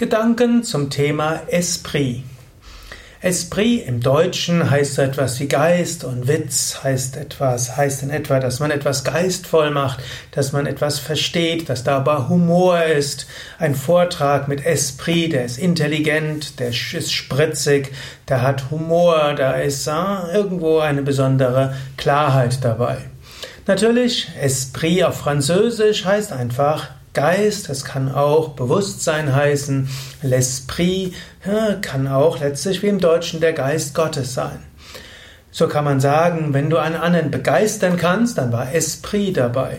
Gedanken zum Thema Esprit. Esprit im Deutschen heißt so etwas wie Geist und Witz heißt etwas, heißt in etwa, dass man etwas geistvoll macht, dass man etwas versteht, dass da aber Humor ist. Ein Vortrag mit Esprit, der ist intelligent, der ist spritzig, der hat Humor, da ist äh, irgendwo eine besondere Klarheit dabei. Natürlich, Esprit auf Französisch heißt einfach Geist, es kann auch Bewusstsein heißen, l'esprit kann auch letztlich wie im Deutschen der Geist Gottes sein. So kann man sagen, wenn du einen anderen begeistern kannst, dann war Esprit dabei.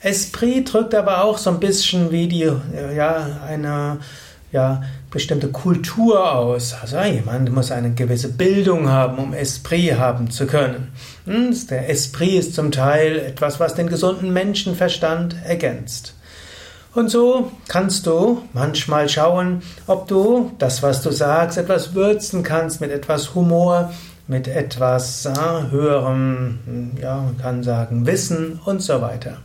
Esprit drückt aber auch so ein bisschen wie die, ja, eine, ja, bestimmte Kultur aus. Also jemand muss eine gewisse Bildung haben, um Esprit haben zu können. Hm, der Esprit ist zum Teil etwas, was den gesunden Menschenverstand ergänzt. Und so kannst du manchmal schauen, ob du das, was du sagst, etwas würzen kannst mit etwas Humor, mit etwas äh, höherem, ja, man kann sagen, Wissen und so weiter.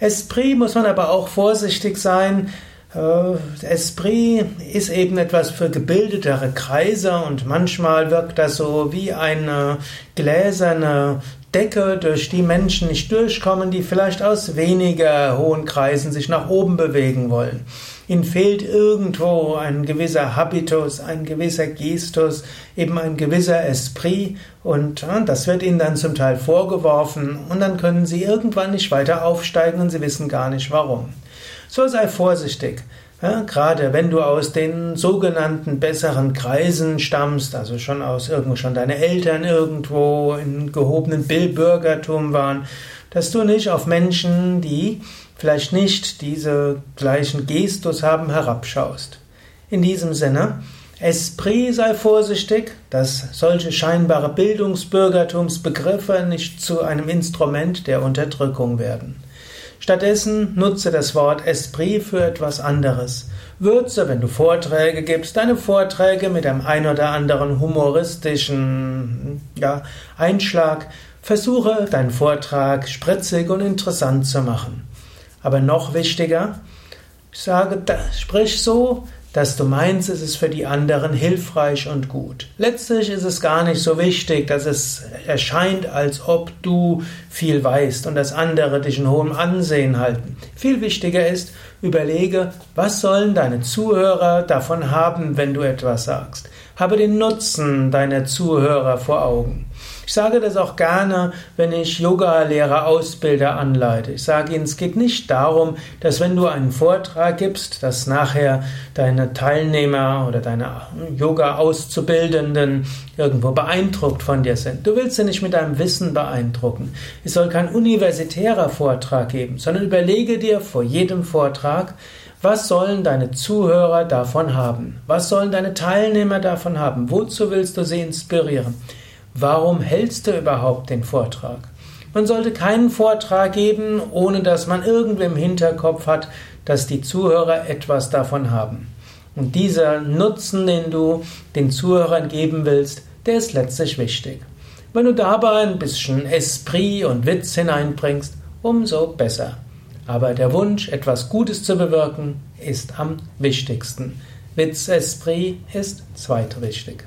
Esprit muss man aber auch vorsichtig sein. Äh, Esprit ist eben etwas für gebildetere Kreise und manchmal wirkt das so wie eine gläserne Decke, durch die Menschen nicht durchkommen, die vielleicht aus weniger hohen Kreisen sich nach oben bewegen wollen. Ihnen fehlt irgendwo ein gewisser Habitus, ein gewisser Gestus, eben ein gewisser Esprit und das wird ihnen dann zum Teil vorgeworfen und dann können sie irgendwann nicht weiter aufsteigen und sie wissen gar nicht warum. So sei vorsichtig. Ja, gerade wenn du aus den sogenannten besseren Kreisen stammst, also schon aus irgendwo schon deine Eltern irgendwo in gehobenen Bürgertum waren, dass du nicht auf Menschen, die vielleicht nicht diese gleichen Gestus haben, herabschaust. In diesem Sinne, Esprit sei vorsichtig, dass solche scheinbare Bildungsbürgertumsbegriffe nicht zu einem Instrument der Unterdrückung werden. Stattdessen nutze das Wort Esprit für etwas anderes. Würze, wenn du Vorträge gibst, deine Vorträge mit einem ein oder anderen humoristischen ja, Einschlag. Versuche deinen Vortrag spritzig und interessant zu machen. Aber noch wichtiger, sage, sprich so, dass du meinst, es ist für die anderen hilfreich und gut. Letztlich ist es gar nicht so wichtig, dass es erscheint, als ob du viel weißt und dass andere dich in hohem Ansehen halten. Viel wichtiger ist, überlege, was sollen deine Zuhörer davon haben, wenn du etwas sagst. Habe den Nutzen deiner Zuhörer vor Augen. Ich sage das auch gerne, wenn ich Yoga-Lehrer, Ausbilder anleite. Ich sage ihnen, es geht nicht darum, dass wenn du einen Vortrag gibst, dass nachher deine Teilnehmer oder deine Yoga-Auszubildenden irgendwo beeindruckt von dir sind. Du willst sie nicht mit deinem Wissen beeindrucken. Es soll kein universitärer Vortrag geben, sondern überlege dir vor jedem Vortrag, was sollen deine Zuhörer davon haben? Was sollen deine Teilnehmer davon haben? Wozu willst du sie inspirieren? Warum hältst du überhaupt den Vortrag? Man sollte keinen Vortrag geben, ohne dass man irgendwie im Hinterkopf hat, dass die Zuhörer etwas davon haben. Und dieser Nutzen, den du den Zuhörern geben willst, der ist letztlich wichtig. Wenn du dabei ein bisschen Esprit und Witz hineinbringst, umso besser. Aber der Wunsch, etwas Gutes zu bewirken, ist am wichtigsten. Witz, Esprit ist zweitwichtig.